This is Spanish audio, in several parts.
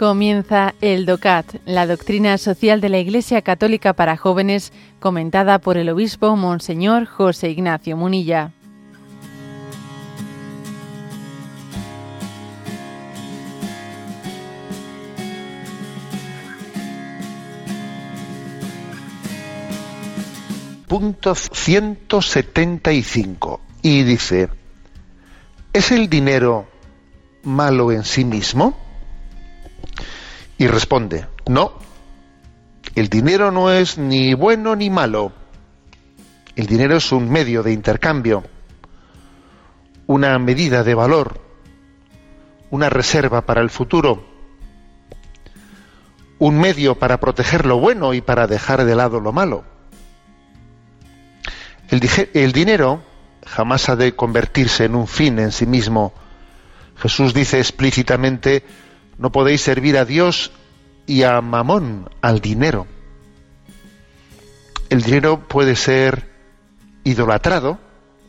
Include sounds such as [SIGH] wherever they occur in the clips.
Comienza el DOCAT, la doctrina social de la Iglesia Católica para jóvenes, comentada por el obispo Monseñor José Ignacio Munilla. Punto 175. Y dice, ¿es el dinero malo en sí mismo? Y responde, no, el dinero no es ni bueno ni malo. El dinero es un medio de intercambio, una medida de valor, una reserva para el futuro, un medio para proteger lo bueno y para dejar de lado lo malo. El, el dinero jamás ha de convertirse en un fin en sí mismo. Jesús dice explícitamente, no podéis servir a Dios y a Mamón, al dinero. El dinero puede ser idolatrado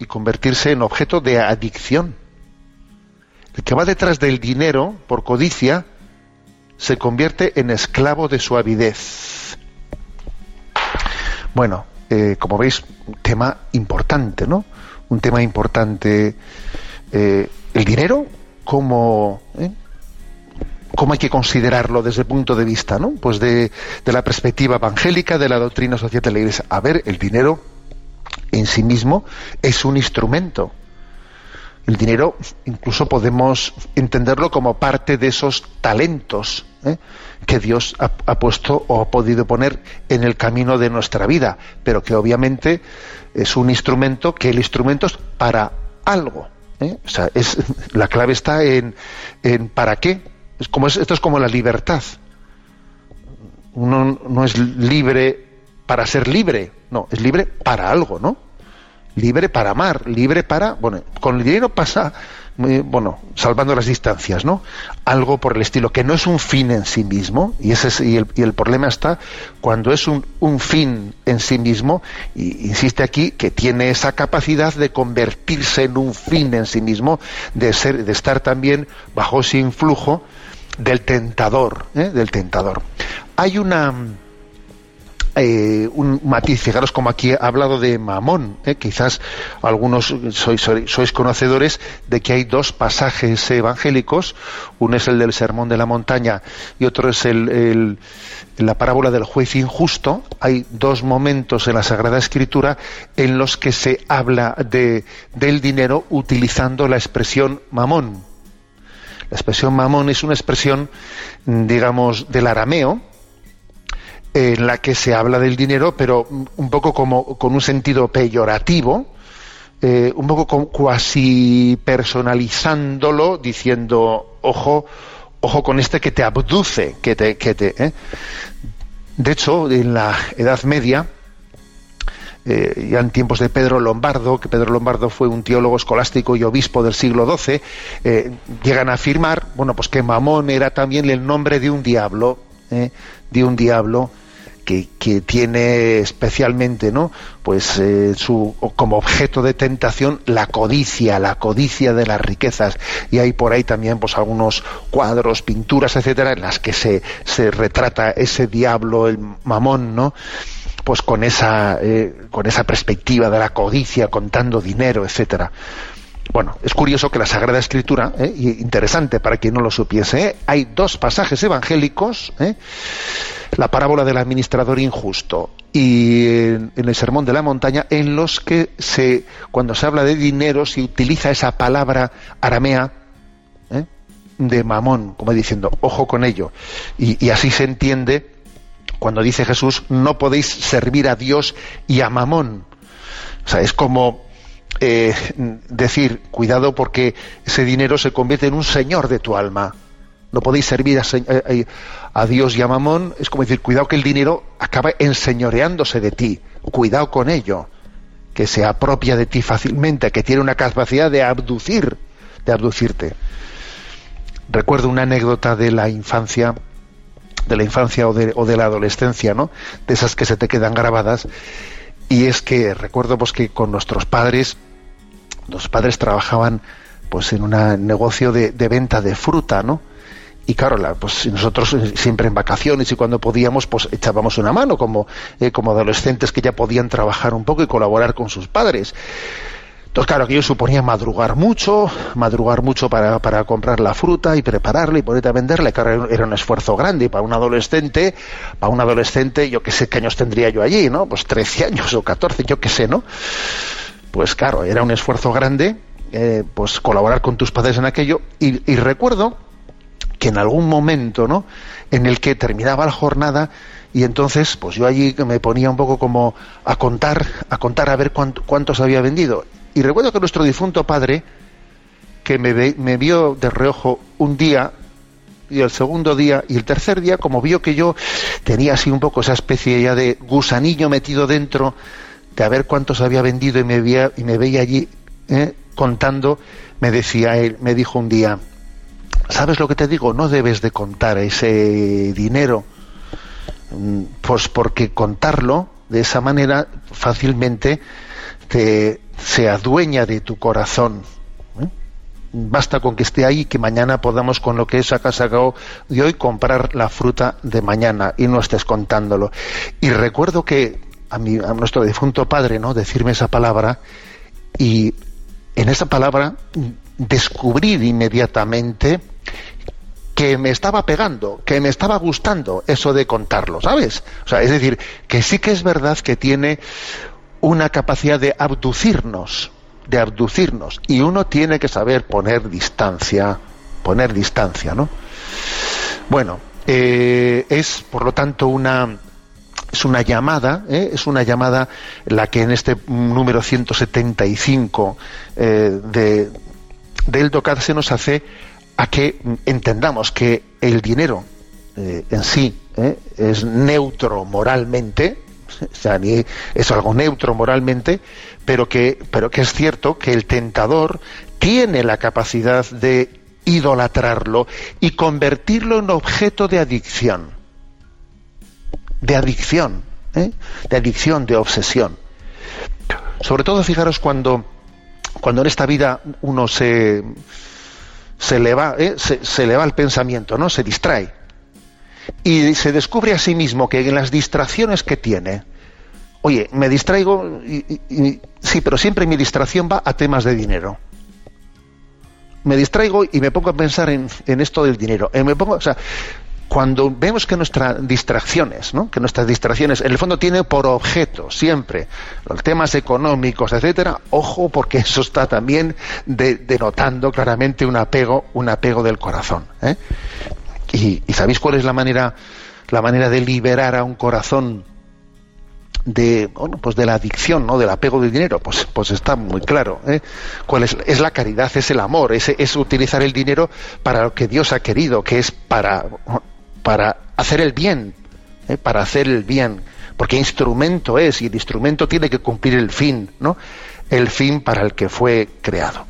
y convertirse en objeto de adicción. El que va detrás del dinero por codicia se convierte en esclavo de su avidez. Bueno, eh, como veis, un tema importante, ¿no? Un tema importante. Eh, el dinero como ¿eh? Cómo hay que considerarlo desde el punto de vista, ¿no? Pues de, la perspectiva evangélica, de la doctrina social de la Iglesia. A ver, el dinero en sí mismo es un instrumento. El dinero incluso podemos entenderlo como parte de esos talentos ¿eh? que Dios ha, puesto o ha podido poner en el camino de nuestra vida, pero que obviamente es un instrumento que el instrumento es para algo. ¿eh? O sea, es, la clave está en, en para qué es esto es como la libertad. Uno no es libre para ser libre, no, es libre para algo, ¿no? Libre para amar, libre para, bueno, con el dinero pasa, bueno, salvando las distancias, ¿no? Algo por el estilo, que no es un fin en sí mismo, y, ese y, el, problema está cuando es un, un fin en sí mismo, y insiste aquí que tiene esa capacidad de convertirse en un fin en sí mismo, de, ser, de estar también bajo ese influjo del tentador, ¿eh? del tentador. Hay una eh, un matiz, fijaros como aquí he hablado de mamón, ¿eh? quizás algunos sois, sois, conocedores de que hay dos pasajes evangélicos, uno es el del Sermón de la Montaña y otro es el, la parábola del juez injusto. Hay dos momentos en la Sagrada Escritura en los que se habla de, del dinero utilizando la expresión mamón. La expresión mamón es una expresión, digamos, del arameo, en la que se habla del dinero, pero un poco como con un sentido peyorativo, eh, un poco cuasi personalizándolo, diciendo, ojo, ojo con este que te abduce, que te, que te. ¿eh? De hecho, en la Edad Media, eh, ya en tiempos de Pedro Lombardo, que Pedro Lombardo fue un teólogo escolástico y obispo del siglo XII, eh, llegan a afirmar, bueno, pues que Mamón era también el nombre de un diablo, eh, de un diablo que, que, tiene especialmente, ¿no? Pues su, como objeto de tentación la codicia, la codicia de las riquezas. Y hay por ahí también, pues algunos cuadros, pinturas, etcétera, en las que se, se retrata ese diablo, el Mamón, ¿no? Pues con esa, eh, con esa perspectiva de la codicia, contando dinero, etcétera. Bueno, es curioso que la Sagrada Escritura, eh, interesante para quien no lo supiese, eh, hay dos pasajes evangélicos, la parábola del administrador injusto y en, el Sermón de la Montaña, en los que se, cuando se habla de dinero se utiliza esa palabra aramea de mamón, como diciendo, ojo con ello. y así se entiende cuando dice Jesús, no podéis servir a Dios y a Mamón. O sea, es como eh, decir, cuidado porque ese dinero se convierte en un señor de tu alma. No podéis servir a, Dios y a Mamón. Es como decir, cuidado que el dinero acaba enseñoreándose de ti. Cuidado con ello. Que se apropia de ti fácilmente, que tiene una capacidad de abducir, de abducirte. Recuerdo una anécdota de la infancia de la infancia o de, o de la adolescencia, ¿no? De esas que se te quedan grabadas. Y es que recuerdo pues que con nuestros padres, los padres trabajaban pues en un negocio de, venta de fruta, ¿no? y claro, pues nosotros siempre en vacaciones y cuando podíamos, pues echábamos una mano como, eh, como adolescentes que ya podían trabajar un poco y colaborar con sus padres. Entonces, claro, aquello suponía madrugar mucho, madrugar mucho para, para comprar la fruta y prepararla y ponerte a venderla. Claro, era un esfuerzo grande para un adolescente, para un adolescente, yo qué sé qué años tendría yo allí, ¿no? Pues 13 años o 14, yo qué sé, ¿no? Pues claro, era un esfuerzo grande, eh, pues colaborar con tus padres en aquello. Y, y recuerdo que en algún momento, ¿no? En el que terminaba la jornada, y entonces pues yo allí me ponía un poco como a contar a contar a ver cuántos había vendido y recuerdo que nuestro difunto padre, que me, me vio de reojo un día, y el segundo día, y el tercer día, como vio que yo tenía así un poco esa especie ya de gusanillo metido dentro, de a ver cuántos había vendido y me veía, y me veía allí ¿eh? contando, me decía él, me dijo un día, ¿sabes lo que te digo? No debes de contar ese dinero, mm, pues porque contarlo de esa manera fácilmente te, se adueña de tu corazón. ¿eh? Basta con que esté ahí que mañana podamos con lo que es sacado de hoy comprar la fruta de mañana y no estés contándolo. Y recuerdo que a, mi, a nuestro difunto padre, ¿no? Decirme esa palabra y en esa palabra descubrir inmediatamente que me estaba pegando, que me estaba gustando eso de contarlo, ¿sabes? O sea, es decir, que sí que es verdad que tiene una capacidad de abducirnos, de abducirnos, y uno tiene que saber poner distancia, poner distancia, ¿no? Bueno, eh, es por lo tanto una es una llamada, ¿eh? es una llamada la que en este número 175 eh, de, del DOCAD se nos hace a que entendamos que el dinero eh, en sí es neutro moralmente, [LAUGHS] es algo neutro moralmente, pero que, pero que es cierto que el tentador tiene la capacidad de idolatrarlo y convertirlo en objeto de adicción. De adicción, ¿eh? de adicción, de obsesión. Sobre todo, fijaros cuando, cuando en esta vida uno se, se le va, ¿eh? se, se le va el pensamiento, ¿no? Se distrae y se descubre a sí mismo que en las distracciones que tiene, oye, me distraigo, y, sí, pero siempre mi distracción va a temas de dinero. Me distraigo y me pongo a pensar en, esto del dinero. Eh, me pongo, o sea, cuando vemos que nuestras distracciones, ¿no? que nuestras distracciones en el fondo tienen por objeto siempre los temas económicos, etcétera, ojo porque eso está también denotando claramente un apego, un apego del corazón. ¿eh? Y, sabéis cuál es la manera, la manera de liberar a un corazón de bueno, pues de la adicción, ¿no? del apego del dinero, pues, pues está muy claro. ¿eh? ¿Cuál es? es la caridad, es el amor, es, es utilizar el dinero para lo que Dios ha querido, que es para, para hacer el bien, ¿eh? para hacer el bien, porque instrumento es y el instrumento tiene que cumplir el fin, ¿no? El fin para el que fue creado.